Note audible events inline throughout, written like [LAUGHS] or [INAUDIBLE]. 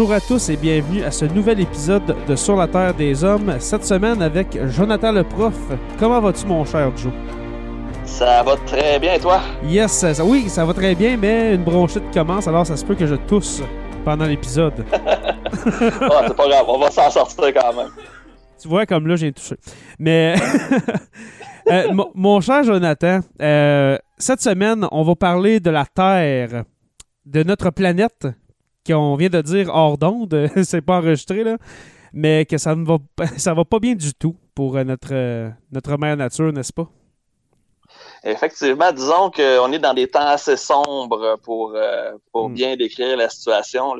Bonjour à tous et bienvenue à ce nouvel épisode de Sur la Terre des Hommes. Cette semaine avec Jonathan le prof. Comment vas-tu mon cher Joe? Ça va très bien et toi? Yes, ça- oui, ça va très bien, mais une bronchite commence, alors ça se peut que je tousse pendant l'épisode. [LAUGHS] Ah, c'est pas grave, on va s'en sortir quand même. Tu vois, comme là, j'ai touché. Mais, [LAUGHS] euh, mon- mon cher Jonathan, euh, cette semaine, on va parler de la Terre, de notre planète, qu'on vient de dire hors d'onde, [LAUGHS] c'est pas enregistré, là, mais que ça ne va, [LAUGHS] ça va pas bien du tout pour euh, notre, euh, notre mère nature, n'est-ce pas? Effectivement, disons qu'on est dans des temps assez sombres pour, euh, pour Mm. bien décrire la situation.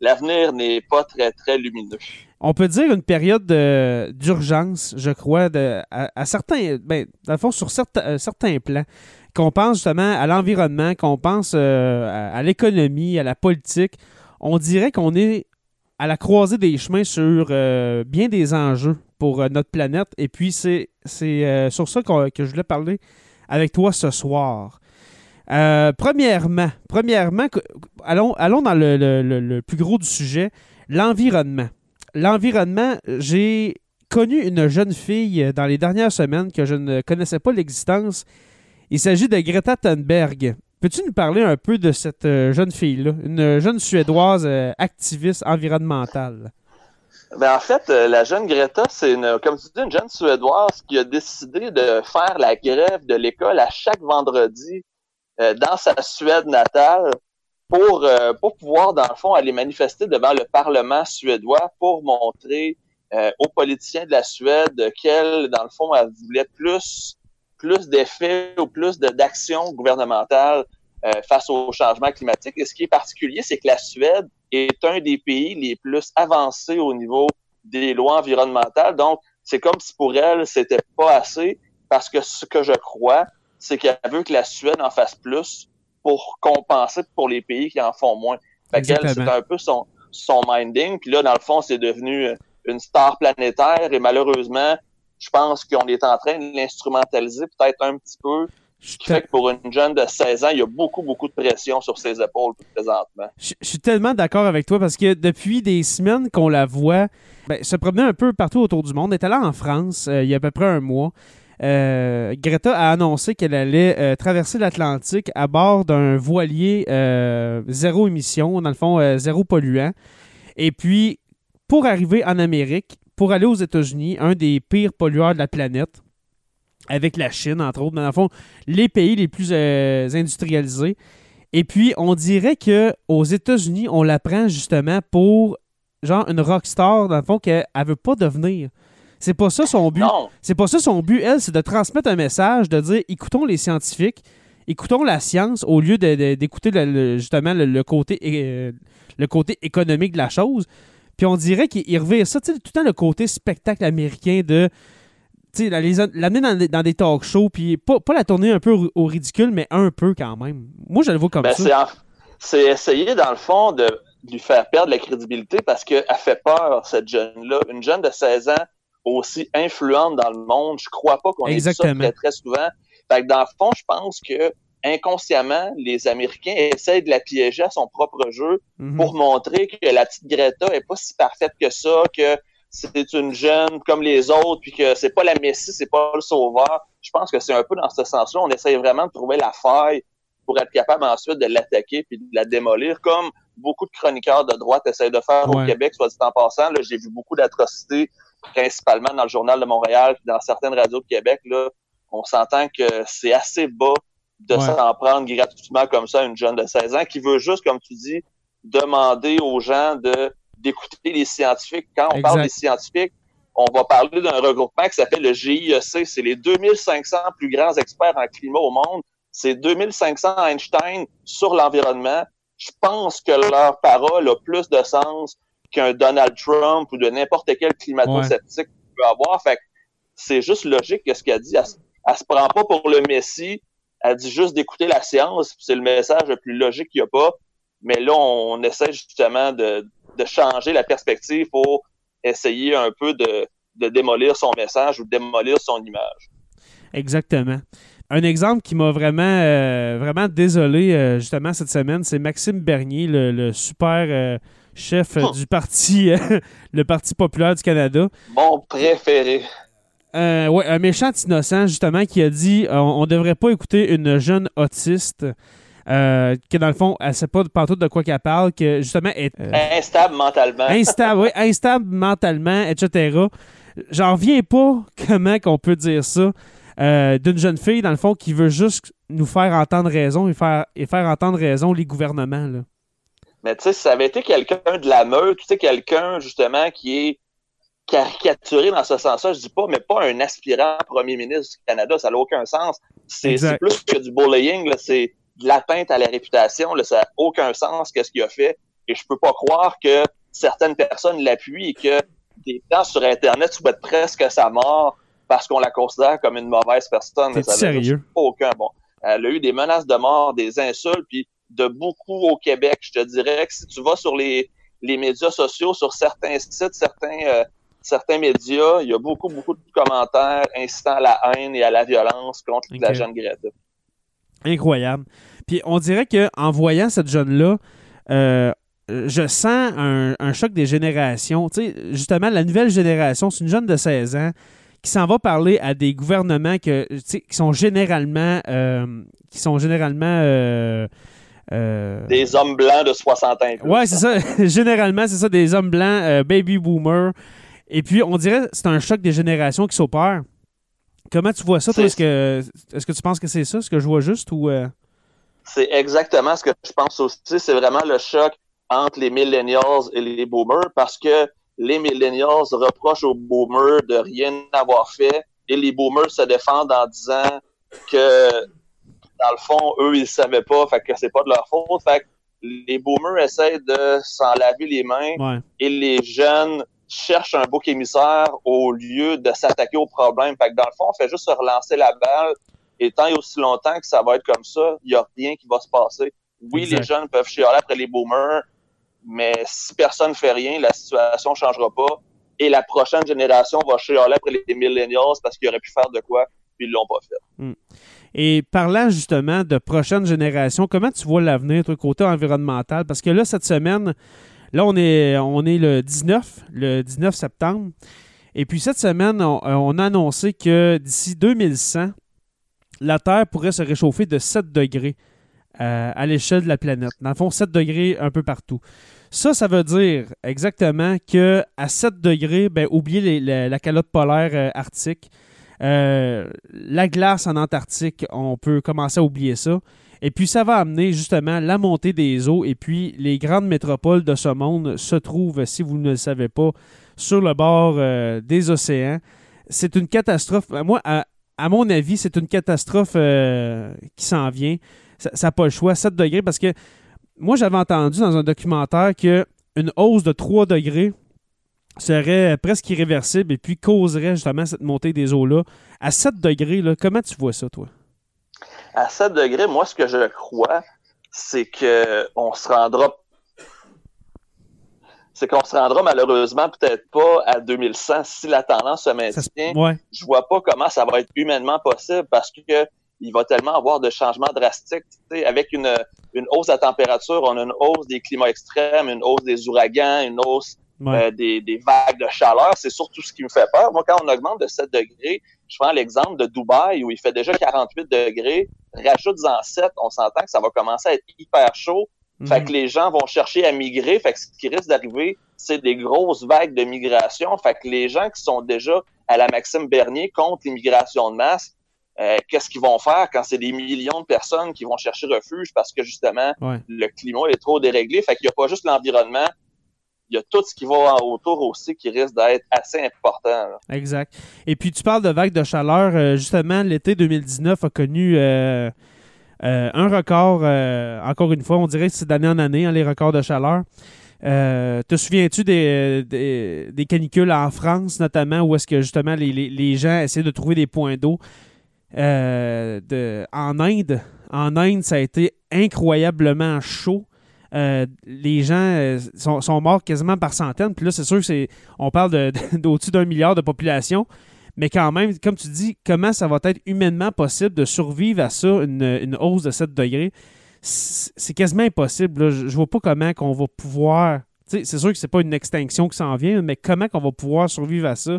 L'avenir n'est pas très, très lumineux. On peut dire une période de- d'urgence, je crois, de, à, à certains, ben, dans le fond, sur certains, certains plans, qu'on pense justement à l'environnement, qu'on pense euh, à, l'économie, à la politique. On dirait qu'on est à la croisée des chemins sur euh, bien des enjeux pour euh, notre planète. Et puis, c'est sur ça que je voulais parler avec toi ce soir. Premièrement, premièrement, allons, allons dans le plus gros du sujet, l'environnement. L'environnement, j'ai connu une jeune fille dans les dernières semaines que je ne connaissais pas l'existence. Il s'agit de Greta Thunberg. Peux-tu nous parler un peu de cette euh, jeune fille-là, une jeune Suédoise euh, activiste environnementale? Ben, en fait, euh, la jeune Greta, c'est une, jeune Suédoise qui a décidé de faire la grève de l'école à chaque vendredi dans sa Suède natale pour, pouvoir, dans le fond, aller manifester devant le Parlement suédois pour montrer aux politiciens de la Suède qu'elle, dans le fond, elle voulait plus, plus d'effets ou plus d'actions gouvernementales euh, face au changement climatique. Et ce qui est particulier, c'est que la Suède est un des pays les plus avancés au niveau des lois environnementales. Donc, c'est comme si pour elle, c'était pas assez, parce que ce que je crois, c'est qu'elle veut que la Suède en fasse plus pour compenser pour les pays qui en font moins. Fait qu'elle, c'est un peu son, son minding. Puis là, dans le fond, c'est devenu une star planétaire et malheureusement, je pense qu'on est en train de l'instrumentaliser peut-être un petit peu, Je ce qui fait que pour une jeune de 16 ans, il y a beaucoup, beaucoup de pression sur ses épaules présentement. Je je suis tellement d'accord avec toi parce que depuis des semaines qu'on la voit ben, se promener un peu partout autour du monde. Elle est allée en France euh, il y a à peu près un mois. Euh, Greta a annoncé qu'elle allait euh, traverser l'Atlantique à bord d'un voilier zéro émission, dans le fond, zéro polluant. Et puis, pour arriver en Amérique, pour aller aux États-Unis, un des pires pollueurs de la planète, avec la Chine, entre autres, mais dans le fond, les pays les plus euh, industrialisés. Et puis, on dirait que aux États-Unis, on la prend justement pour genre une rockstar, dans le fond, qu'elle ne veut pas devenir. C'est pas ça son but. C'est pas ça son but, elle, c'est de transmettre un message, de dire écoutons les scientifiques, écoutons la science au lieu de- de- d'écouter justement le, le côté, euh, le côté économique de la chose. Puis on dirait qu'il il revient ça, tu sais, tout le temps le côté spectacle américain de. L'amener dans, des- dans des talk shows, puis pas, pas la tourner un peu au, au ridicule, mais un peu quand même. Moi, je le vois comme Ben, ça. c'est, essayer, dans le fond, de lui faire perdre la crédibilité parce qu'elle fait peur, cette jeune-là. Une jeune de 16 ans aussi influente dans le monde, je crois pas qu'on ait ça très, très souvent. Fait que dans le fond, je pense que inconsciemment, les Américains essayent de la piéger à son propre jeu Mhm. pour montrer que la petite Greta est pas si parfaite que ça, que c'est une jeune comme les autres, puis que c'est pas la Messie, c'est pas le sauveur. Je pense que c'est un peu dans ce sens-là. On essaye vraiment de trouver la faille pour être capable ensuite de l'attaquer puis de la démolir, comme beaucoup de chroniqueurs de droite essayent de faire Ouais. au Québec, soit dit en passant. Là, j'ai vu beaucoup d'atrocités, principalement dans le Journal de Montréal, puis dans certaines radios de Québec. Là, on s'entend que c'est assez bas de Ouais. s'en prendre gratuitement comme ça à une jeune de 16 ans qui veut juste, comme tu dis, demander aux gens de d'écouter les scientifiques. Quand on parle des scientifiques, on va parler d'un regroupement qui s'appelle le GIEC. C'est les 2500 plus grands experts en climat au monde. C'est 2500 Einstein sur l'environnement. Je pense que leur parole a plus de sens qu'un Donald Trump ou de n'importe quel climato-sceptique peut avoir. Fait c'est juste logique que ce qu'elle dit. Elle, elle, se prend pas pour le Messie. Elle dit juste d'écouter la science. C'est le message le plus logique qu'il n'y a pas. Mais là, on essaie justement de, de changer la perspective pour essayer un peu de, de démolir son message ou de démolir son image. Exactement. Un exemple qui m'a vraiment, euh, vraiment désolé euh, justement cette semaine, c'est Maxime Bernier, le, super euh, chef oh. du parti, [LAUGHS] le Parti populaire du Canada. Mon préféré. Ouais, un méchant innocent justement qui a dit on ne devrait pas écouter une jeune autiste euh, que dans le fond, elle sait pas partout de quoi qu'elle parle, que justement est. Euh, instable mentalement. [LAUGHS] Instable, oui, instable mentalement, etc. J'en reviens pas comment qu'on peut dire ça euh, d'une jeune fille, dans le fond, qui veut juste nous faire entendre raison et faire, et faire entendre raison les gouvernements. Là. Mais tu sais, si ça avait été quelqu'un de la meute, tu sais, quelqu'un justement qui est caricaturé dans ce sens-là, je dis pas, mais pas un aspirant premier ministre du Canada, ça n'a aucun sens. C'est plus que du bullying, c'est de l'atteinte à la réputation, là, ça n'a aucun sens qu'est-ce qu'il a fait. Et je peux pas croire que certaines personnes l'appuient et que des gens sur Internet souhaitent presque sa mort parce qu'on la considère comme une mauvaise personne. C'est sérieux? Aucun. Bon, elle a eu des menaces de mort, des insultes, puis de beaucoup au Québec. Je te dirais que si tu vas sur les, les médias sociaux, sur certains sites, certains, euh, certains médias, il y a beaucoup, beaucoup de commentaires incitant à la haine et à la violence contre la jeune Greta. Incroyable. Puis on dirait qu'en voyant cette jeune-là, euh, je sens un, choc des générations. Tu sais, justement, la nouvelle génération, c'est une jeune de 16 ans qui s'en va parler à des gouvernements que, qui sont généralement euh, qui sont généralement euh, des hommes blancs de 60 ans. Ouais, c'est ça. [LAUGHS] généralement, c'est ça, des hommes blancs, baby boomers. Et puis, on dirait que c'est un choc des générations qui s'opère. Comment tu vois ça, Est-ce que, est que tu penses que c'est ça, ce que je vois juste ou. Euh? C'est exactement ce que je pense aussi. C'est vraiment le choc entre les millennials et les boomers parce que les millennials reprochent aux boomers de rien avoir fait et les boomers se défendent en disant que dans le fond, eux, ils savaient pas, fait que c'est pas de leur faute. Fait que les boomers essaient de s'en laver les mains et les jeunes cherche un bouc émissaire au lieu de s'attaquer au problème. Fait que dans le fond, on fait juste se relancer la balle. Et tant et aussi longtemps que ça va être comme ça, il n'y a rien qui va se passer. Oui, les jeunes peuvent chialer après les boomers, mais si personne ne fait rien, la situation ne changera pas. Et la prochaine génération va chialer après les millennials parce qu'ils auraient pu faire de quoi, puis ils l'ont pas fait. Hmm. Et parlant justement de prochaine génération, comment tu vois l'avenir, toi, côté environnemental? Parce que là, cette semaine, Là, on est, le 19, le 19 septembre. Et puis cette semaine, on, a annoncé que d'ici 2100, la Terre pourrait se réchauffer de 7 degrés euh, à l'échelle de la planète. Dans le fond, 7 degrés un peu partout. Ça, ça veut dire exactement que à 7 degrés, ben, oubliez la, calotte polaire euh, arctique. Euh, la glace en Antarctique, on peut commencer à oublier ça. Et puis, ça va amener justement la montée des eaux. Et puis, les grandes métropoles de ce monde se trouvent, si vous ne le savez pas, sur le bord euh, des océans. C'est une catastrophe. Moi, à, mon avis, c'est une catastrophe euh, qui s'en vient. Ça n'a pas le choix, 7 degrés, parce que moi, j'avais entendu dans un documentaire qu'une hausse de 3 degrés serait presque irréversible et puis causerait justement cette montée des eaux-là. À 7 degrés, comment tu vois ça, toi? À 7 degrés, moi, ce que je crois, c'est que on se rendra c'est qu'on se rendra malheureusement peut-être pas à 2100 si la tendance se maintient. Ouais. Je vois pas comment ça va être humainement possible parce que il va tellement avoir de changements drastiques. Avec une, une hausse de la température, on a une hausse des climats extrêmes, une hausse des ouragans, une hausse euh, des, des, vagues de chaleur. C'est surtout ce qui me fait peur. Moi, quand on augmente de 7 degrés, je prends l'exemple de Dubaï où il fait déjà 48 degrés, rajoute-en 7, on s'entend que ça va commencer à être hyper chaud. Fait mhm. que les gens vont chercher à migrer. Fait que ce qui risque d'arriver, c'est des grosses vagues de migration. Fait que les gens qui sont déjà à la Maxime Bernier contre l'immigration de masse, euh, qu'est-ce qu'ils vont faire quand c'est des millions de personnes qui vont chercher refuge parce que justement le climat est trop déréglé? Fait qu'il n'y a pas juste l'environnement, il y a tout ce qui va autour aussi qui risque d'être assez important. Exact. Et puis tu parles de vagues de chaleur. Euh, justement, l'été 2019 a connu euh, euh, un record, encore une fois, on dirait que c'est d'année en année, hein, les records de chaleur. te souviens-tu des, canicules en France, notamment, où est-ce que justement les, gens essaient de trouver des points d'eau? de, en Inde, en Inde, ça a été incroyablement chaud. Euh, les gens euh, sont, morts quasiment par centaines. Puis là, c'est sûr que c'est. On parle d'au-dessus d'un milliard de population. Mais quand même, comme tu dis, comment ça va être humainement possible de survivre à ça, une, hausse de 7 degrés? C'est quasiment impossible. Je, ne vois pas comment qu'on va pouvoir. C'est sûr que c'est pas une extinction qui s'en vient, mais comment qu'on va pouvoir survivre à ça?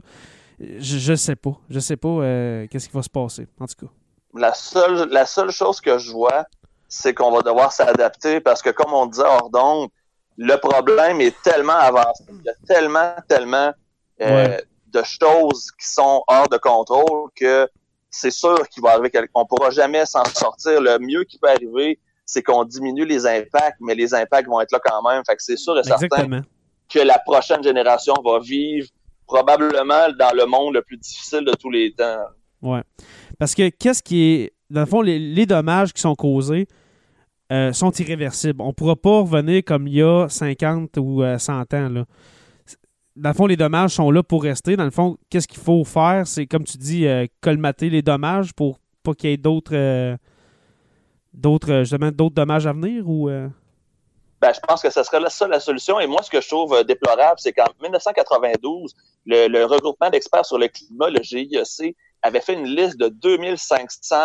Je, ne sais pas. Je sais pas euh, qu'est-ce qui va se passer, en tout cas. La seule, la seule chose que je vois, c'est qu'on va devoir s'adapter parce que, comme on disait hors d'onde, le problème est tellement avancé, il y a tellement, tellement euh, de choses qui sont hors de contrôle que c'est sûr qu'il va arriver qu'on pourra jamais s'en sortir. Le mieux qui peut arriver, c'est qu'on diminue les impacts, mais les impacts vont être là quand même. Fait que c'est sûr et certain que la prochaine génération va vivre probablement dans le monde le plus difficile de tous les temps. Ouais. Parce que qu'est-ce qui est. Dans le fond, les dommages qui sont causés, euh, sont irréversibles. On ne pourra pas revenir comme il y a 50 ou 100 euh, ans. Dans le fond, les dommages sont là pour rester. Dans le fond, qu'est-ce qu'il faut faire? C'est, comme tu dis, euh, colmater les dommages pour pas qu'il y ait d'autres, d'autres, justement, d'autres dommages à venir ou... Ben, je pense que ce serait ça la solution. Et moi, ce que je trouve déplorable, c'est qu'en 1992, le, le regroupement d'experts sur le climat, le GIEC, avait fait une liste de 2500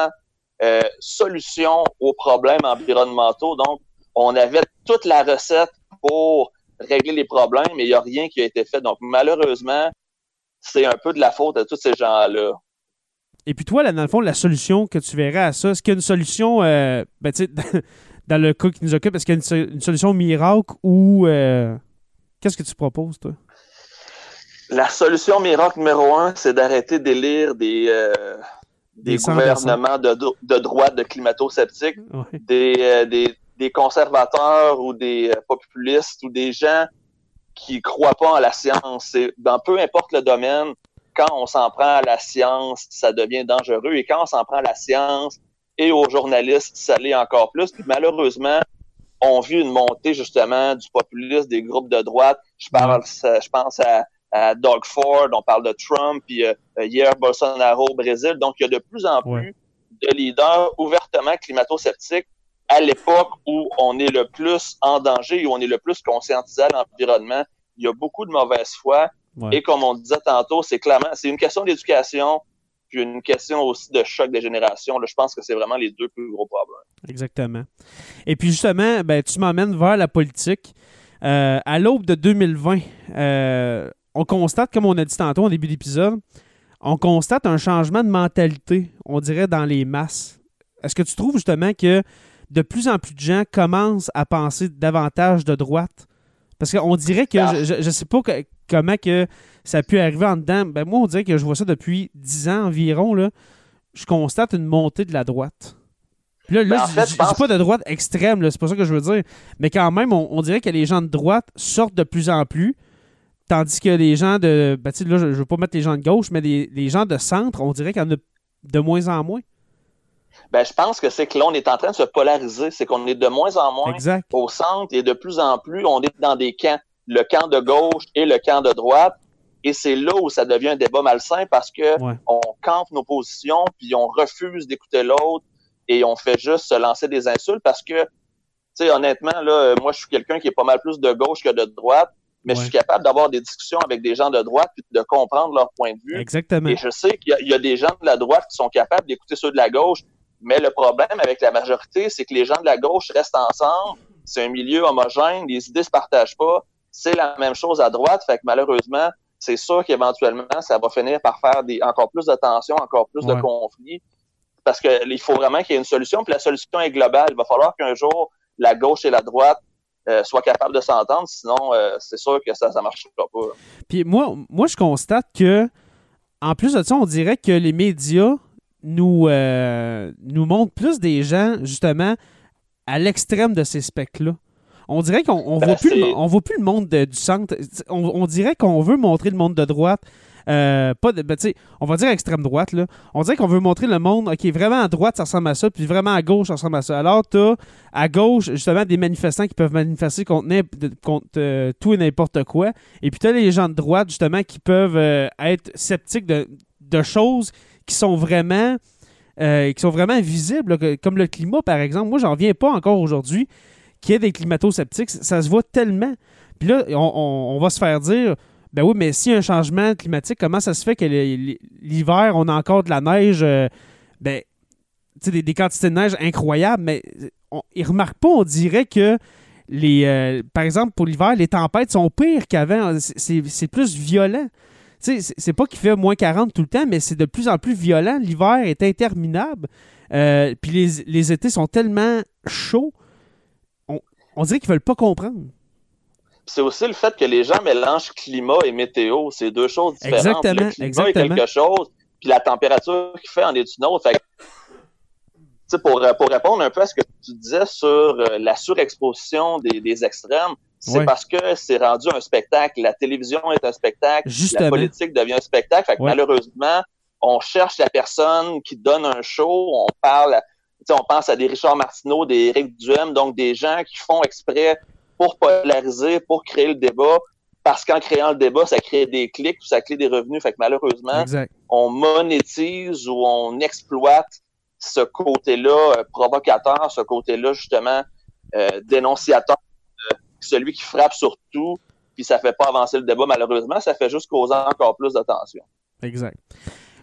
euh, solution aux problèmes environnementaux. Donc, on avait toute la recette pour régler les problèmes, mais il n'y a rien qui a été fait. Donc, malheureusement, c'est un peu de la faute à tous ces gens-là. Et puis toi, là, dans le fond, la solution que tu verrais à ça, est-ce qu'il y a une solution, euh, ben, [LAUGHS] dans le cas qui nous occupe, est-ce qu'il y a une, solution miracle ou euh, qu'est-ce que tu proposes, toi? La solution miracle numéro un, c'est d'arrêter d'élire des, des, gouvernements de, de, droite, de climato-sceptiques, des, euh, des, des, conservateurs ou des euh, populistes ou des gens qui croient pas en la science. dans peu importe le domaine, quand on s'en prend à la science, ça devient dangereux. Et quand on s'en prend à la science et aux journalistes, ça l'est encore plus. Puis malheureusement, on vit une montée justement du populisme des groupes de droite. Je parle, je pense à à Doug Ford, on parle de Trump, puis euh, hier Bolsonaro au Brésil. Donc, il y a de plus en plus de leaders ouvertement climato-sceptiques à l'époque où on est le plus en danger, où on est le plus conscientisé à l'environnement. Il y a beaucoup de mauvaise foi. Et comme on disait tantôt, c'est clairement, c'est une question d'éducation, puis une question aussi de choc des générations. Là, je pense que c'est vraiment les deux plus gros problèmes. Exactement. Et puis justement, ben, tu m'emmènes vers la politique. Euh, à l'aube de 2020, euh, on constate, comme on a dit tantôt en début d'épisode, on constate un changement de mentalité, on dirait, dans les masses. Est-ce que tu trouves justement que de plus en plus de gens commencent à penser davantage de droite? Parce qu'on dirait que, je ne sais pas comment que ça a pu arriver en dedans. Ben moi, on dirait que je vois ça depuis 10 ans environ. Là. Je constate une montée de la droite. là, là ben, je ne dis pas de droite extrême, c'est pas ça que je veux dire. Mais quand même, on, dirait que les gens de droite sortent de plus en plus. Tandis que les gens de. Ben, là, je ne veux pas mettre les gens de gauche, mais les, gens de centre, on dirait qu'il y en a de moins en moins. Ben, je pense que c'est que là, on est en train de se polariser. C'est qu'on est de moins en moins au centre et de plus en plus, on est dans des camps. Le camp de gauche et le camp de droite. Et c'est là où ça devient un débat malsain parce que on campe nos positions, puis on refuse d'écouter l'autre et on fait juste se lancer des insultes parce que, tu sais, honnêtement, là, moi, je suis quelqu'un qui est pas mal plus de gauche que de droite mais je suis capable d'avoir des discussions avec des gens de droite puis de comprendre leur point de vue. Exactement. Et je sais qu'il y, a des gens de la droite qui sont capables d'écouter ceux de la gauche, mais le problème avec la majorité, c'est que les gens de la gauche restent ensemble. C'est un milieu homogène, les idées se partagent pas. C'est la même chose à droite, fait que malheureusement, c'est sûr qu'éventuellement, ça va finir par faire des encore plus de tensions, encore plus de conflits, parce qu'il faut vraiment qu'il y ait une solution. Puis la solution est globale. Il va falloir qu'un jour la gauche et la droite euh, soit capable de s'entendre, sinon euh, c'est sûr que ça ne marchera pas. Puis moi, moi, je constate que, en plus de ça, on dirait que les médias nous, euh, nous montrent plus des gens, justement, à l'extrême de ces specs-là. On dirait qu'on on Ben, voit, plus le, on voit plus le monde de- du centre. On, on dirait qu'on veut montrer le monde de droite. Euh, ben, tu on va dire extrême droite, là. On dirait qu'on veut montrer le monde, OK, vraiment à droite, ça ressemble à ça, puis vraiment à gauche, ça ressemble à ça. Alors, t'as à gauche, justement, des manifestants qui peuvent manifester contre, contre, euh, tout et n'importe quoi. Et puis, t'as les gens de droite, justement, qui peuvent euh, être sceptiques de, choses qui sont vraiment. qui sont vraiment visibles, comme le climat, par exemple. Moi, j'en reviens pas encore aujourd'hui qu'il y ait des climato-sceptiques. Ça se voit tellement. Puis là, on va se faire dire ben oui, mais a un changement climatique, comment ça se fait que l'hiver, on a encore de la neige, euh, ben, des, des quantités de neige incroyables, mais on, ils remarquent pas, on dirait que les, euh, par exemple, pour l'hiver, les tempêtes sont pires qu'avant. C'est- plus violent. C'est- pas qu'il fait moins 40 tout le temps, mais c'est de plus en plus violent. L'hiver est interminable. Euh, Puis les, les étés sont tellement chauds. On, on dirait qu'ils veulent pas comprendre. C'est aussi le fait que les gens mélangent climat et météo. C'est deux choses différentes. Exactement, Le climat exactement. est quelque chose, puis la température qu'il fait en est une autre. Fait que, pour, pour répondre un peu à ce que tu disais sur euh, la surexposition des, des extrêmes, c'est Ouais. parce que c'est rendu un spectacle. La télévision est un spectacle. Justement. La politique devient un spectacle. Fait que Ouais. malheureusement, on cherche la personne qui donne un show. On parle, on pense à des Richard Martineau, des Éric Duhem, donc des gens qui font exprès pour polariser, pour créer le débat. Parce qu'en créant le débat, ça crée des clics, ça crée des revenus. Fait que malheureusement, Exact. on monétise ou on exploite ce côté-là euh, provocateur, ce côté-là justement euh, dénonciateur, euh, celui qui frappe sur tout, puis ça fait pas avancer le débat malheureusement, ça fait juste causer encore plus de tension. Exact.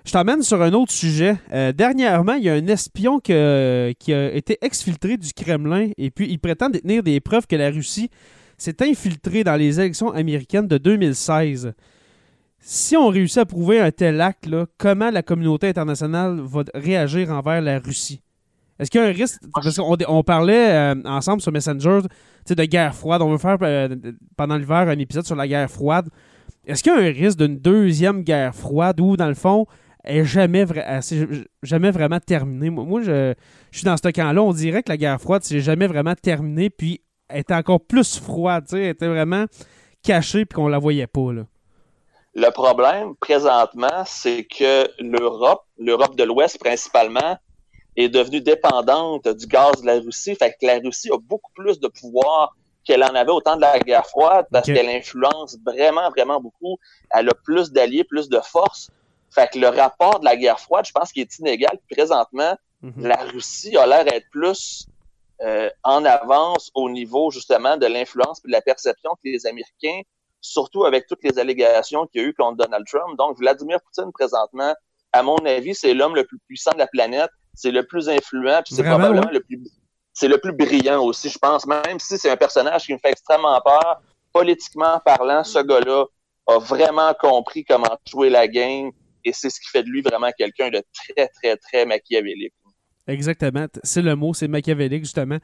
Je t'emmène sur un autre sujet. Euh, dernièrement, il y a un espion qui a été exfiltré du Kremlin et puis il prétend détenir des preuves que la Russie s'est infiltrée dans les élections américaines de 2016. Si on réussit à prouver un tel acte, comment la communauté internationale va réagir envers la Russie? Est-ce qu'il y a un risque? Parce qu'on on parlait euh, ensemble sur Messenger de guerre froide. On veut faire euh, pendant l'hiver un épisode sur la guerre froide. Est-ce qu'il y a un risque d'une deuxième guerre froide où, dans le fond, est jamais, vra- s'est jamais vraiment terminée? Moi, je, je suis dans ce camp-là. On dirait que la guerre froide, c'est jamais vraiment terminée, puis elle était encore plus froide. Elle était vraiment cachée, puis qu'on la voyait pas. Là. Le problème présentement, c'est que l'Europe, l'Europe de l'Ouest principalement, est devenue dépendante du gaz de la Russie. Fait que la Russie a beaucoup plus de pouvoir qu'elle en avait au temps de la guerre froide parce qu'elle influence vraiment, vraiment beaucoup. Elle a plus d'alliés, plus de force. Fait que le rapport de la guerre froide, je pense qu'il est inégal. Présentement, Mhm. la Russie a l'air d'être plus euh, en avance au niveau justement de l'influence et de la perception que les Américains, surtout avec toutes les allégations qu'il y a eu contre Donald Trump. Donc, Vladimir Poutine, présentement, à mon avis, c'est l'homme le plus puissant de la planète, c'est le plus influent, puis c'est probablement ouais. le plus c'est le plus brillant aussi, je pense, même si c'est un personnage qui me fait extrêmement peur, politiquement parlant, ce gars-là a vraiment compris comment jouer la game et c'est ce qui fait de lui vraiment quelqu'un de très, très, très machiavélique. Exactement. C'est le mot, c'est machiavélique, justement.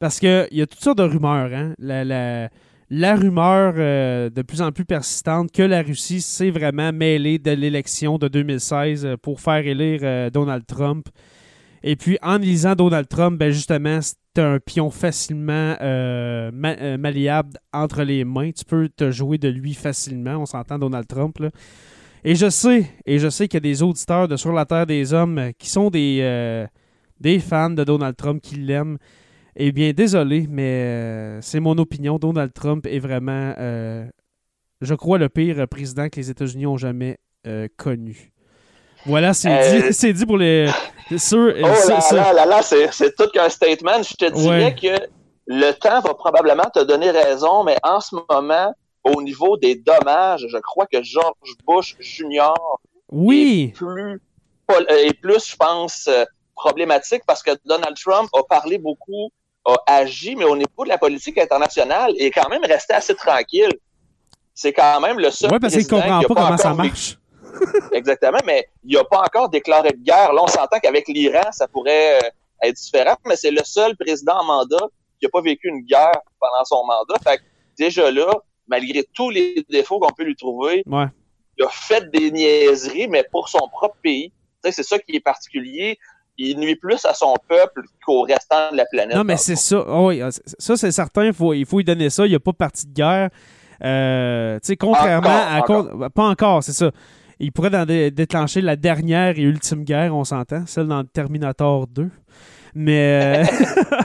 Parce qu'il y a toutes sortes de rumeurs. Hein? La, rumeur euh, de plus en plus persistante que la Russie s'est vraiment mêlée de l'élection de 2016 euh, pour faire élire euh, Donald Trump. Et puis, en lisant Donald Trump, ben justement, c'est un pion facilement ma- malléable entre les mains. Tu peux te jouer de lui facilement. On s'entend, Donald Trump. Là. Et je sais, et je sais qu'il y a des auditeurs de Sur la Terre des Hommes euh, qui sont des, euh, des fans de Donald Trump, qui l'aiment. Eh bien, désolé, mais euh, c'est mon opinion. Donald Trump est vraiment, euh, je crois, le pire président que les États-Unis ont jamais euh, connu. Voilà, c'est Euh, dit, [LAUGHS] c'est dit pour les. Oh là là là là, c'est, c'est tout qu'un statement. Je te dirais Ouais. que le temps va probablement te donner raison, mais en ce moment, au niveau des dommages, je crois que George Bush Jr. Oui, est plus, euh, est plus, je pense, euh, problématique parce que Donald Trump a parlé beaucoup, a agi, mais au niveau de la politique internationale, il est quand même resté assez tranquille. C'est quand même le seul ouais, parce qu'il comprend qui a pas comment ça marche. [LAUGHS] Exactement, mais il n'a pas encore déclaré de guerre. Là, on s'entend qu'avec l'Iran, ça pourrait euh, être différent, mais c'est le seul président en mandat qui n'a pas vécu une guerre pendant son mandat. Fait que déjà là, malgré tous les défauts qu'on peut lui trouver, Ouais. il a fait des niaiseries, mais pour son propre pays. C'est ça qui est particulier. il nuit plus à son peuple qu'au restant de la planète. Non, mais c'est ça. Oh oui, ça, c'est certain. Il faut, il faut lui donner ça. Il n'y a pas parti de guerre. Euh, tu sais, contrairement à. Pas encore, c'est ça. Il pourrait déclencher la dernière et ultime guerre, on s'entend, celle dans Terminator 2. Mais,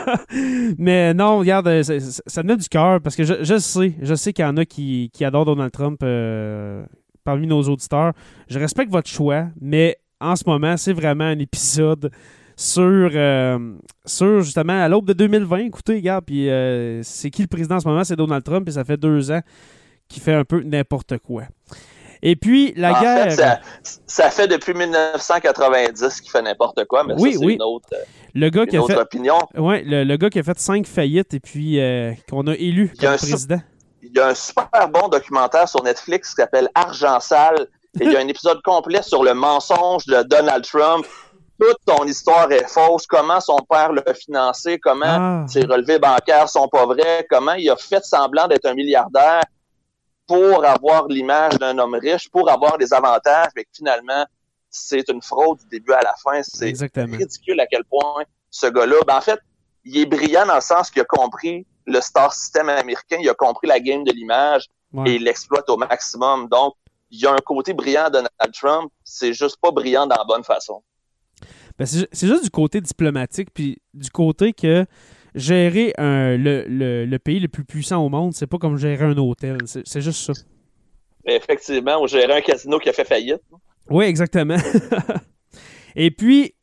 [LAUGHS] mais non, regarde, ça, ça me met du cœur parce que je, je, sais, je sais qu'il y en a qui, qui adorent Donald Trump euh, parmi nos auditeurs. Je respecte votre choix, mais en ce moment, c'est vraiment un épisode sur, euh, sur justement à l'aube de 2020. Écoutez, regarde, puis euh, c'est qui le président en ce moment? C'est Donald Trump, et ça fait deux ans qu'il fait un peu n'importe quoi. Et puis, la guerre. ça, fait depuis 1990 qu'il fait n'importe quoi, mais oui, ça, c'est oui. une autre, le gars qui a fait, opinion. Ouais, le, gars qui a fait cinq faillites et puis euh, qu'on a élu comme président. Il y a un super bon documentaire sur Netflix qui s'appelle Argent sale. Et il y a un [LAUGHS] épisode complet sur le mensonge de Donald Trump. Toute son histoire est fausse. Comment son père l'a financé, comment ah. ses relevés bancaires sont pas vrais, comment il a fait semblant d'être un milliardaire? Pour avoir l'image d'un homme riche, pour avoir des avantages, mais finalement, c'est une fraude du début à la fin. C'est ridicule à quel point ce gars-là, ben en fait, il est brillant dans le sens qu'il a compris le star system américain, il a compris la game de l'image et il l'exploite au maximum. Donc, il y a un côté brillant de Donald Trump, c'est juste pas brillant dans la bonne façon. Ben c'est juste du côté diplomatique, puis du côté que gérer le, pays le plus puissant au monde, c'est pas comme gérer un hôtel. C'est juste ça. Effectivement, ou gérer un casino qui a fait faillite. Oui, exactement. [LAUGHS] Et puis,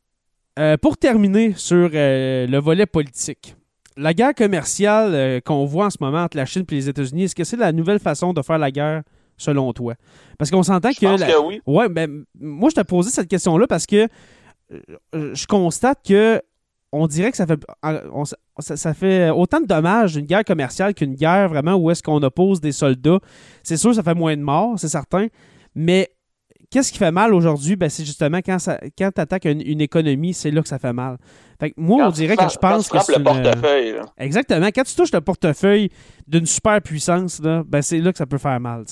euh, pour terminer sur euh, le volet politique, la guerre commerciale euh, qu'on voit en ce moment entre la Chine et les États-Unis, est-ce que c'est la nouvelle façon de faire la guerre selon toi? Parce qu'on s'entend que. Pense que oui. Ouais, ben, moi, je t'ai posé cette question-là parce que je constate que on dirait que ça fait, ça, fait autant de dommages une guerre commerciale qu'une guerre vraiment où est-ce qu'on oppose des soldats. C'est sûr, ça fait moins de morts, c'est certain, mais qu'est-ce qui fait mal aujourd'hui? Ben, c'est justement quand, quand tu attaques une, économie, c'est là que ça fait mal. Fait moi, on dirait que je pense que c'est. le portefeuille. Exactement. Quand tu touches le portefeuille d'une super puissance, là, ben, c'est là que ça peut faire mal.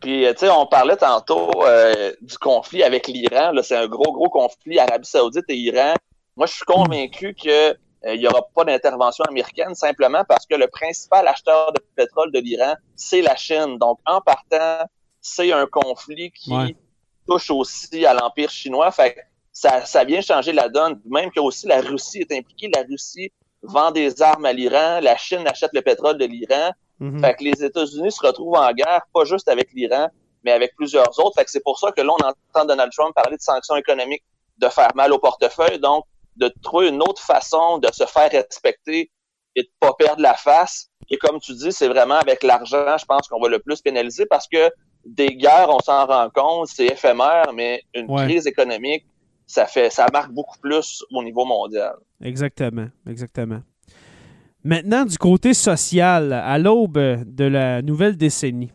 Puis, euh, tu sais, on parlait tantôt euh, du conflit avec l'Iran. C'est un gros, gros conflit Arabie Saoudite et Iran. Moi, je suis convaincu que euh, il n'y aura pas d'intervention américaine simplement parce que le principal acheteur de pétrole de l'Iran, c'est la Chine. Donc, en partant, c'est un conflit qui touche aussi à l'Empire chinois. Fait ça, ça vient changer la donne. Même que aussi la Russie est impliquée. La Russie vend des armes à l'Iran. La Chine achète le pétrole de l'Iran. Mhm. Fait que les États-Unis se retrouvent en guerre, pas juste avec l'Iran, mais avec plusieurs autres. Fait que c'est pour ça que là, on entend Donald Trump parler de sanctions économiques, de faire mal au portefeuille. Donc, de trouver une autre façon de se faire respecter et de pas perdre la face. Et comme tu dis, c'est vraiment avec l'argent, je pense qu'on va le plus pénaliser parce que des guerres, on s'en rend compte, c'est éphémère, mais une crise économique, ça fait, ça marque beaucoup plus au niveau mondial. Exactement, exactement. Maintenant, du côté social, à l'aube de la nouvelle décennie,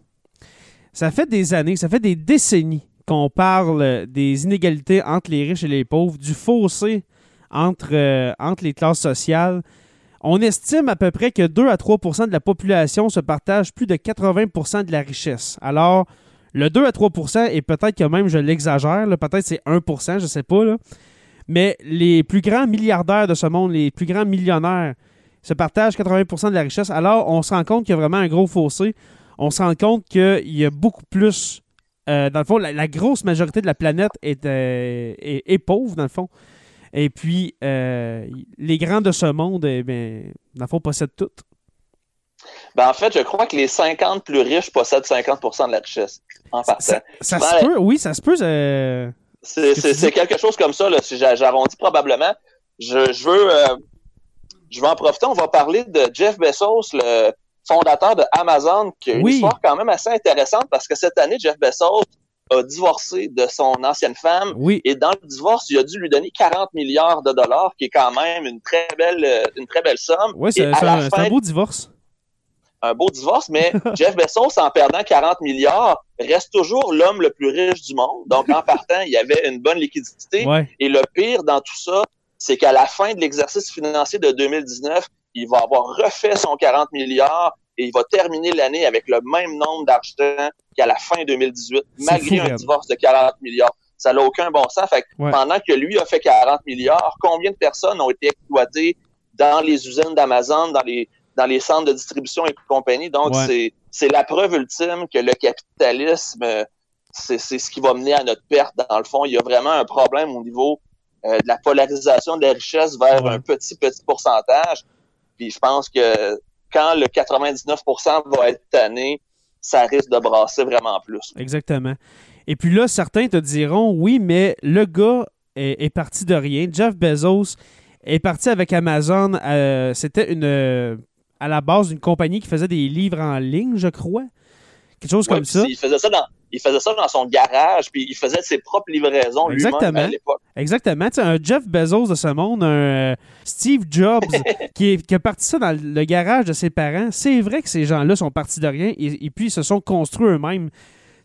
ça fait des années, ça fait des décennies qu'on parle des inégalités entre les riches et les pauvres, du fossé entre, euh, entre les classes sociales. On estime à peu près que 2 à 3% de la population se partagent plus de 80% de la richesse. Alors, le 2 à 3% et peut-être que même je l'exagère, peut-être c'est 1% je ne sais pas, mais les plus grands milliardaires de ce monde, les plus grands millionnaires, se partagent 80% de la richesse. Alors, on se rend compte qu'il y a vraiment un gros fossé. On se rend compte qu'il y a beaucoup plus. Euh, dans le fond, la, grosse majorité de la planète est, euh, est, pauvre, dans le fond. Et puis, euh, les grands de ce monde, eh bien, dans le fond, possèdent tout. Ben, en fait, je crois que les 50 plus riches possèdent 50% de la richesse. En ça, ça se peut, oui, ça se peut. Euh, c'est quelque chose comme ça, là, si j'arrondis probablement. Je, je veux euh, je veux en profiter, on va parler de Jeff Bezos, le fondateur de Amazon, qui a une histoire quand même assez intéressante parce que cette année, Jeff Bezos a divorcé de son ancienne femme. Oui. Et dans le divorce, il a dû lui donner 40 milliards de dollars, qui est quand même une très belle, euh, une très belle somme. Oui, c'est un, un, beau divorce. Un beau divorce, mais [LAUGHS] Jeff Bezos, en perdant 40 milliards, reste toujours l'homme le plus riche du monde. Donc, en partant, il y avait une bonne liquidité. Et le pire dans tout ça, c'est qu'à la fin de l'exercice financier de 2019, il va avoir refait son 40 milliards et il va terminer l'année avec le même nombre d'argent qu'à la fin 2018, malgré un divorce de 40 milliards. Ça n'a aucun bon sens. Fait que Ouais. pendant que lui a fait 40 milliards, combien de personnes ont été exploitées dans les usines d'Amazon, dans les, dans les centres de distribution et compagnie? Donc, Ouais. c'est, la preuve ultime que le capitalisme, c'est, c'est ce qui va mener à notre perte. Dans le fond, il y a vraiment un problème au niveau euh, de la polarisation de la richesse vers Ouais. un petit, petit pourcentage. Puis je pense que quand le 99% va être tanné, ça risque de brasser vraiment plus. Exactement. Et puis là, certains te diront oui, mais le gars est, est parti de rien. Jeff Bezos est parti avec Amazon. euh, C'était une euh, à la base d'une compagnie qui faisait des livres en ligne, je crois. Quelque chose Ouais, comme ça. Il faisait ça dans, il faisait ça dans son garage, puis il faisait ses propres livraisons lui-même Exactement. à l'époque. Exactement. Tu sais, un Jeff Bezos de ce monde, un euh, Steve Jobs [LAUGHS] qui, est, qui a parti ça dans le garage de ses parents. C'est vrai que ces gens-là sont partis de rien et, et puis ils se sont construits eux-mêmes.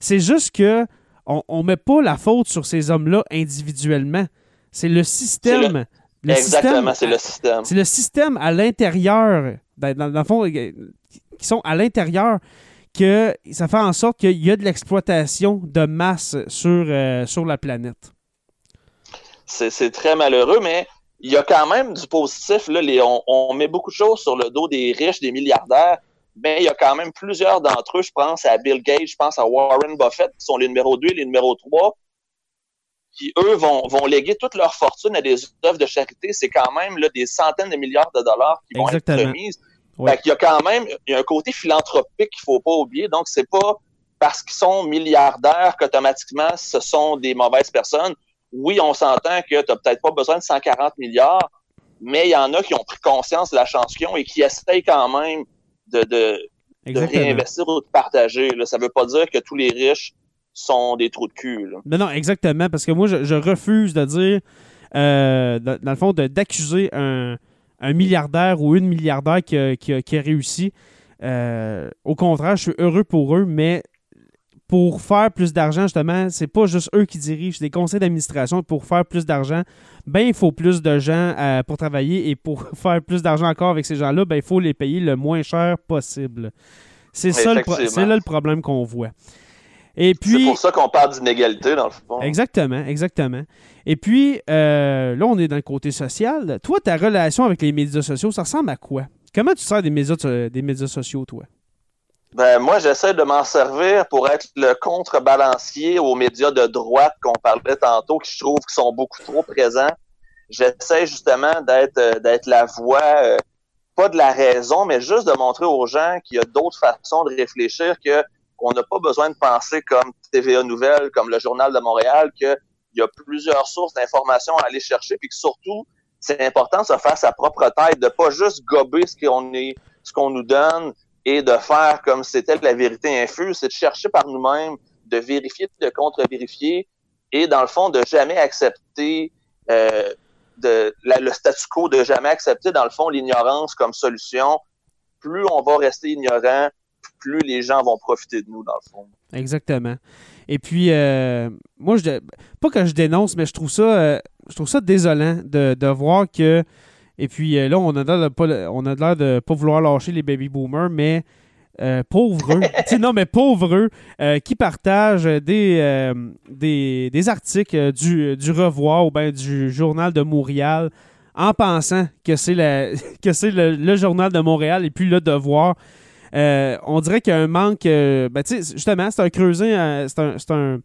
C'est juste que on, on met pas la faute sur ces hommes-là individuellement. C'est le système. le Exactement, système- c'est le système. c'est le système à l'intérieur, dans, dans- dans le fond, euh, qui sont à l'intérieur, que ça fait en sorte qu'il y a de l'exploitation de masse sur, euh, sur la planète. C'est très malheureux, mais il y a quand même du positif. Là, les, on, on met beaucoup de choses sur le dos des riches, des milliardaires, mais il y a quand même plusieurs d'entre eux. Je pense à Bill Gates, je pense à Warren Buffett, qui sont les numéro 2 et les numéro 3, qui, eux, vont, vont léguer toute leur fortune à des œuvres de charité. C'est quand même là, des centaines de milliards de dollars qui vont Exactement. être remises. Fait qu'il y a quand même il y a un côté philanthropique qu'il faut pas oublier. Donc, c'est pas parce qu'ils sont milliardaires qu'automatiquement, ce sont des mauvaises personnes. Oui, on s'entend que tu n'as peut-être pas besoin de 140 milliards, mais il y en a qui ont pris conscience de la chance qu'ils ont et qui essayent quand même de, de, de Exactement. réinvestir ou de partager. Là. Ça veut pas dire que tous les riches sont des trous de cul. Là. Non, non, exactement, parce que moi, je, je refuse de dire, euh, dans, dans le fond, d'accuser un, un milliardaire ou une milliardaire qui a, qui a- qui a réussi. Euh, au contraire, je suis heureux pour eux, mais pour faire plus d'argent, justement, c'est pas juste eux qui dirigent, c'est des conseils d'administration. Pour faire plus d'argent, ben il faut plus de gens euh, pour travailler et pour [LAUGHS] faire plus d'argent encore avec ces gens-là, ben il faut les payer le moins cher possible. C'est ça le, là le problème qu'on voit. Et C'est pour ça qu'on parle d'inégalité, dans le fond. Exactement, exactement. Et puis, euh, là, on est dans le côté social. Toi, ta relation avec les médias sociaux, ça ressemble à quoi? Comment tu sers des médias, des médias sociaux, toi? Ben, moi, j'essaie de m'en servir pour être le contrebalancier aux médias de droite qu'on parlait tantôt, qui je trouve qui sont beaucoup trop présents. J'essaie justement d'être euh, d'être la voix, euh, pas de la raison, mais juste de montrer aux gens qu'il y a d'autres façons de réfléchir, que qu'on n'a pas besoin de penser comme TVA Nouvelles, comme le Journal de Montréal, qu'il y a plusieurs sources d'informations à aller chercher, puis que surtout, c'est important de se faire sa propre tête, de pas juste gober ce qu'on est, ce qu'on nous donne, et de faire comme c'était la vérité infuse, c'est de chercher par nous-mêmes, de vérifier, de contre-vérifier, et dans le fond, de jamais accepter euh, de, le statu quo, de jamais accepter, dans le fond, l'ignorance comme solution. Plus on va rester ignorant, plus les gens vont profiter de nous, dans le fond. Exactement. Et puis, euh, moi, je, pas que je dénonce, mais je trouve ça, euh, je trouve ça désolant de, de voir que. Et puis euh, là, on a l'air de pas, on a l'air de pas vouloir lâcher les baby boomers, mais euh, pauvres [LAUGHS] non, mais pauvres eux, euh, qui partagent des, euh, des, des articles du, du Revoir ou bien du Journal de Montréal en pensant que c'est la- [LAUGHS] que c'est le, le Journal de Montréal et puis le Devoir. Euh, on dirait qu'il y a un manque. euh, ben, justement, c'est un creuset, euh, c'est un, un,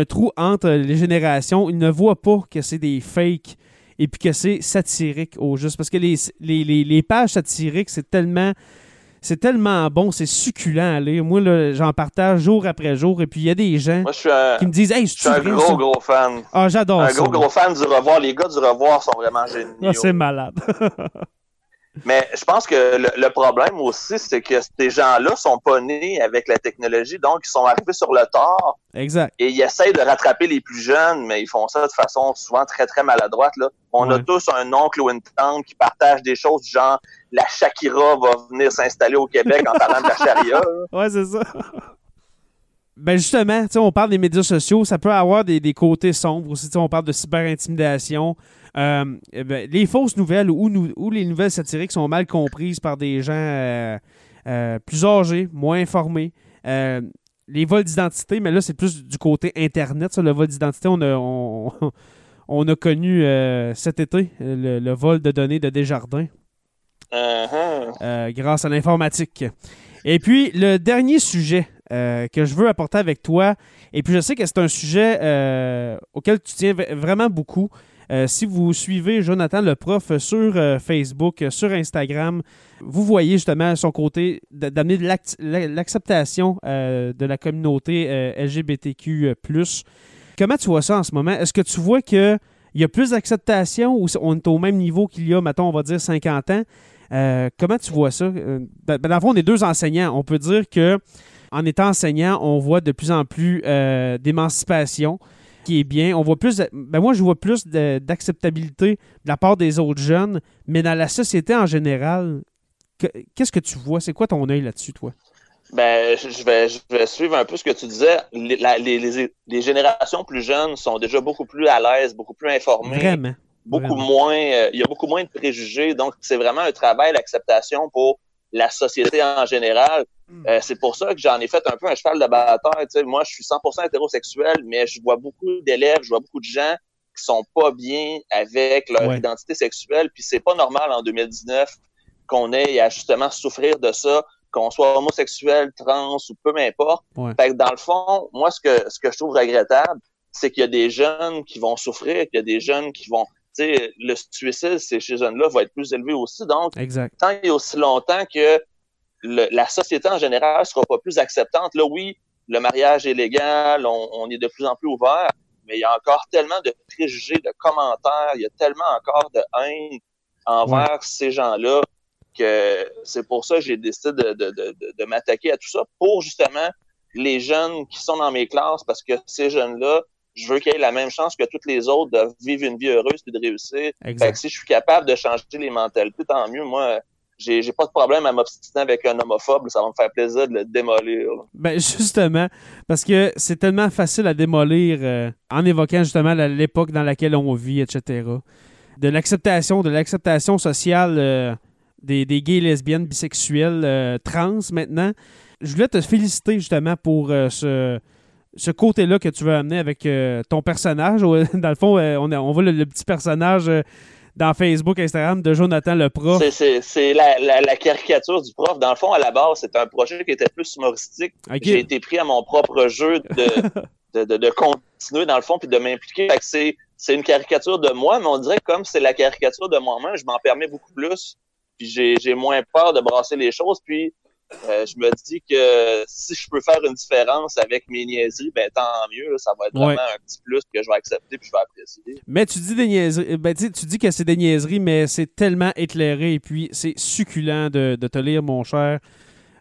un trou entre les générations. Ils ne voient pas que c'est des fakes et puis que c'est satirique au juste. Parce que les, les, les, les pages satiriques, c'est tellement. C'est tellement bon, c'est succulent à lire. Moi, j'en partage jour après jour. Et puis, il y a des gens Moi, un, qui me disent Hey, je suis un gros, ça? gros fan. Ah, j'adore Un ça. gros, gros fan du revoir. Les gars du revoir sont vraiment géniaux. Ah, c'est malade. [LAUGHS] Mais je pense que le, le problème aussi, c'est que ces gens-là sont pas nés avec la technologie, donc ils sont arrivés sur le tard exact. et ils essayent de rattraper les plus jeunes, mais ils font ça de façon souvent très, très maladroite. Là. On a tous un oncle ou une tante qui partage des choses du genre la Shakira va venir s'installer au Québec en parlant de la charia. [LAUGHS] Ouais, c'est ça. ben justement, tu sais, on parle des médias sociaux, ça peut avoir des, des côtés sombres aussi. Tu sais, On parle de cyber-intimidation. Euh, ben, les fausses nouvelles ou, les nouvelles satiriques sont mal comprises par des gens euh, euh, plus âgés, moins informés. Les vols d'identité, mais là, c'est plus du côté Internet. Ça, le vol d'identité, on a, on, [LAUGHS] on a connu cet été le, le vol de données de Desjardins. Uh-huh. Grâce à l'informatique. Et puis, le dernier sujet euh, que je veux apporter avec toi, et puis je sais que c'est un sujet euh, auquel tu tiens v- vraiment beaucoup. Euh, si vous suivez Jonathan le prof sur euh, Facebook, sur Instagram, vous voyez justement son côté d'amener l'acceptation euh, de la communauté LGBTQ+. Comment tu vois ça en ce moment? Est-ce que tu vois qu'il y a plus d'acceptation ou on est au même niveau qu'il y a, mettons, on va dire 50 ans? Comment tu vois ça? Euh, ben, dans on est deux enseignants. On peut dire que en étant enseignant, on voit de plus en plus d'émancipation, qui est bien. On voit plus, ben moi, je vois plus d'acceptabilité de la part des autres jeunes, mais dans la société en général, que- qu'est-ce que tu vois? C'est quoi ton œil là-dessus, toi? Ben, je je vais, je vais suivre un peu ce que tu disais. Les, la- les, les- les générations plus jeunes sont déjà beaucoup plus à l'aise, beaucoup plus informées, Vraiment. beaucoup vraiment. moins. euh, il y a beaucoup moins de préjugés. Donc, c'est vraiment un travail d'acceptation pour la société en général. Mm. Euh, c'est pour ça que j'en ai fait un peu un cheval de bataille. Moi, je suis 100% hétérosexuel, mais je vois beaucoup d'élèves, je vois beaucoup de gens qui sont pas bien avec leur Ouais. identité sexuelle. Puis c'est pas normal en 2019 qu'on ait à justement souffrir de ça, qu'on soit homosexuel, trans ou peu m'importe. Ouais. Fait que dans le fond, moi, ce que, ce que je trouve regrettable, c'est qu'il y a des jeunes qui vont souffrir, qu'il y a des jeunes qui vont, tu sais, le suicide, ces jeunes-là, va être plus élevé aussi. Donc, Exact. tant et aussi longtemps que le- la société en général sera pas plus acceptante, là, oui, le mariage est légal, on, on est de plus en plus ouvert, mais il y a encore tellement de préjugés, de commentaires, il y a tellement encore de haine envers ces gens-là que c'est pour ça que j'ai décidé de, de, de, de, de m'attaquer à tout ça pour justement les jeunes qui sont dans mes classes parce que ces jeunes-là, je veux qu'ils aient la même chance que toutes les autres de vivre une vie heureuse et de réussir. Fait que Exact. si je suis capable de changer les mentalités, tant mieux. Moi, j'ai j'ai pas de problème à m'obstiner avec un homophobe. Ça va me faire plaisir de le démolir. Ben justement, parce que c'est tellement facile à démolir euh, en évoquant justement l'époque dans laquelle on vit, etc. De l'acceptation, de l'acceptation sociale euh, des, gays, lesbiennes, bisexuels, euh, trans maintenant. Je voulais te féliciter justement pour ce, ce côté-là que tu veux amener avec ton personnage. [LAUGHS] Dans le fond, on, a- on voit le, petit personnage dans Facebook, Instagram de Jonathan le prof. C'est- C'est c'est la, la, la caricature du prof. Dans le fond, à la base, c'était un projet qui était plus humoristique. J'ai été pris à mon propre jeu de, [LAUGHS] de, de, de continuer dans le fond puis de m'impliquer. C'est c'est une caricature de moi, mais on dirait que comme c'est la caricature de moi-même, je m'en permets beaucoup plus. Puis j'ai j'ai moins peur de brasser les choses. Puis euh, je me dis que si je peux faire une différence avec mes niaiseries, ben tant mieux. là. ça va être Ouais. vraiment un petit plus que je vais accepter puis je vais apprécier. Mais tu dis des niaiseries. Ben, tu sais, tu dis que c'est des niaiseries, mais c'est tellement éclairé et puis c'est succulent de, de te lire, mon cher.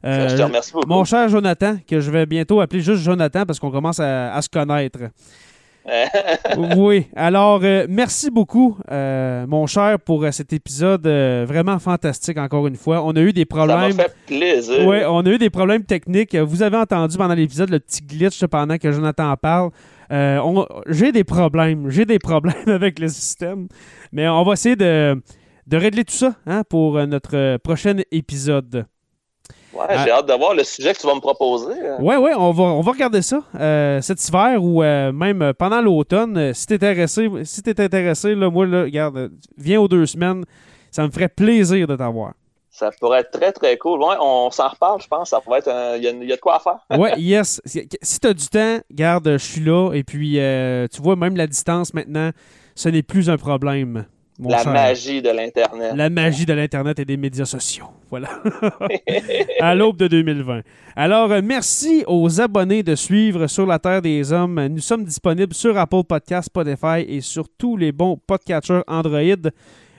Euh, je te remercie beaucoup. mon cher Jonathan, que je vais bientôt appeler juste Jonathan parce qu'on commence à, à se connaître. Oui. Alors, euh, merci beaucoup, euh, mon cher, pour euh, cet épisode euh, vraiment fantastique, encore une fois. On a eu des ça m'a problèmes. fait plaisir. Oui, on a eu des problèmes techniques. Vous avez entendu pendant l'épisode le petit glitch pendant que Jonathan parle. Euh, on- j'ai des problèmes. J'ai des problèmes [LAUGHS] avec le système. Mais on va essayer de, de régler tout ça hein, pour euh, notre euh, prochain épisode. Ouais, Ah. j'ai hâte de voir le sujet que tu vas me proposer. Ouais, ouais, on va, on va regarder ça euh, cet hiver ou euh, même pendant l'automne. Euh, Si t'es intéressé, si t'es intéressé, là, moi, là, regarde, viens aux deux semaines. Ça me ferait plaisir de t'avoir. Ça pourrait être très, très cool. Ouais, on s'en reparle, je pense. Ça pourrait être un- Il y, a- il y a de quoi à faire. [LAUGHS] Ouais, yes. Si si t'as du temps, garde, je suis là. Et puis, tu vois, même la distance maintenant, ce n'est plus un problème. Mon La cher. magie de l'Internet. La magie de l'Internet et des médias sociaux. Voilà. [LAUGHS] à l'aube de 2020. Alors, euh, merci aux abonnés de suivre Sur la Terre des Hommes. Nous sommes disponibles sur Apple Podcasts, Spotify et sur tous les bons podcatchers Android.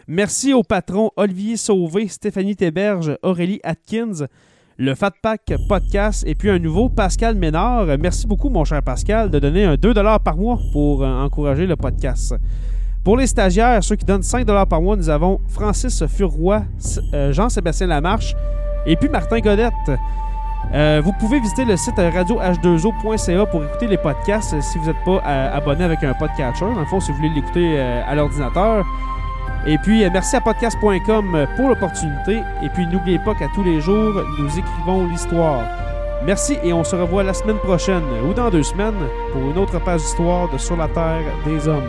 Merci aux patrons Olivier Sauvé, Stéphanie Théberge, Aurélie Atkins, le Fat Pack Podcast et puis un nouveau Pascal Ménard. Merci beaucoup, mon cher Pascal, de donner un 2 par mois pour euh, encourager le podcast. Pour les stagiaires, ceux qui donnent 5 par mois, nous avons Francis Furoy, S- euh, Jean-Sébastien Lamarche et puis Martin Godette. Euh, vous pouvez visiter le site euh, radioh2o.ca pour écouter les podcasts si vous n'êtes pas abonné avec un podcatcher. Dans le fond, si vous voulez l'écouter à l'ordinateur. Et puis, merci à podcast.com pour l'opportunité. Et puis, n'oubliez pas qu'à tous les jours, nous écrivons l'histoire. Merci et on se revoit la semaine prochaine ou dans deux semaines pour une autre page d'histoire de Sur la Terre des Hommes.